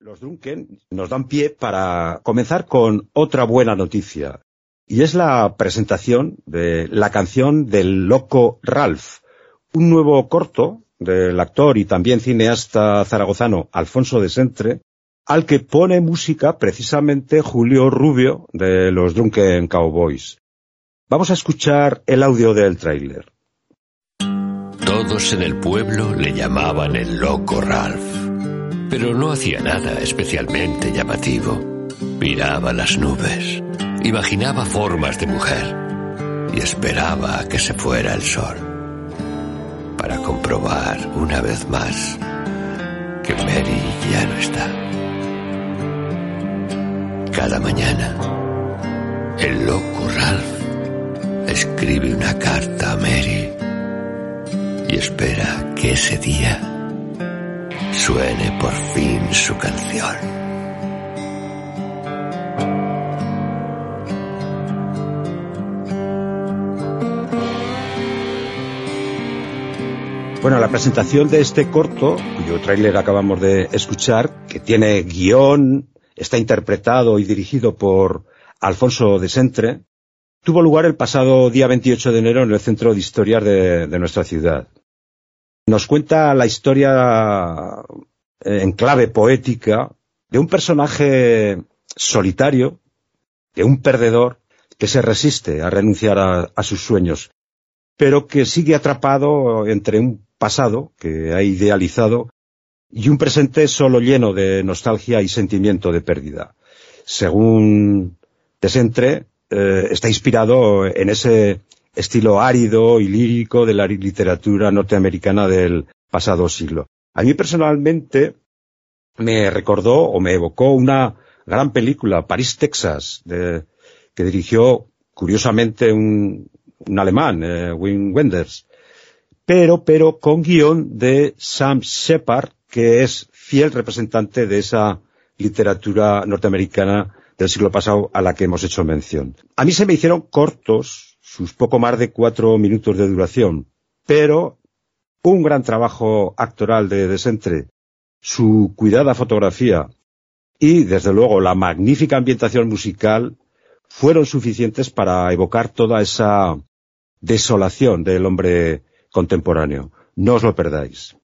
Los Drunken nos dan pie para comenzar con otra buena noticia. Y es la presentación de la canción del loco Ralph, un nuevo corto del actor y también cineasta zaragozano Alfonso de Sentre, al que pone música precisamente Julio Rubio de los Drunken Cowboys. Vamos a escuchar el audio del tráiler. Todos en el pueblo le llamaban el loco Ralph pero no hacía nada especialmente llamativo. Miraba las nubes, imaginaba formas de mujer y esperaba a que se fuera el sol para comprobar una vez más que Mary ya no está. Cada mañana, el loco Ralph escribe una carta a Mary y espera que ese día suene por fin su canción. Bueno, la presentación de este corto, cuyo tráiler acabamos de escuchar, que tiene guion, está interpretado y dirigido por Alfonso de Sentre, tuvo lugar el pasado día 28 de enero en el Centro de Historias de nuestra ciudad. Nos cuenta la historia eh, en clave poética de un personaje solitario, de un perdedor que se resiste a renunciar a, sus sueños, pero que sigue atrapado entre un pasado que ha idealizado y un presente solo lleno de nostalgia y sentimiento de pérdida. Según Desentre, eh, está inspirado en ese estilo árido y lírico de la literatura norteamericana del pasado siglo. A mí personalmente me recordó o me evocó una gran película, París, Texas, que dirigió curiosamente un, alemán, eh, Wim Wenders, pero, pero con guion de Sam Shepard, que es fiel representante de esa literatura norteamericana del siglo pasado a la que hemos hecho mención. A mí se me hicieron cortos sus poco más de cuatro minutos de duración, pero un gran trabajo actoral de Desentre, su cuidada fotografía y, desde luego, la magnífica ambientación musical fueron suficientes para evocar toda esa desolación del hombre contemporáneo. No os lo perdáis.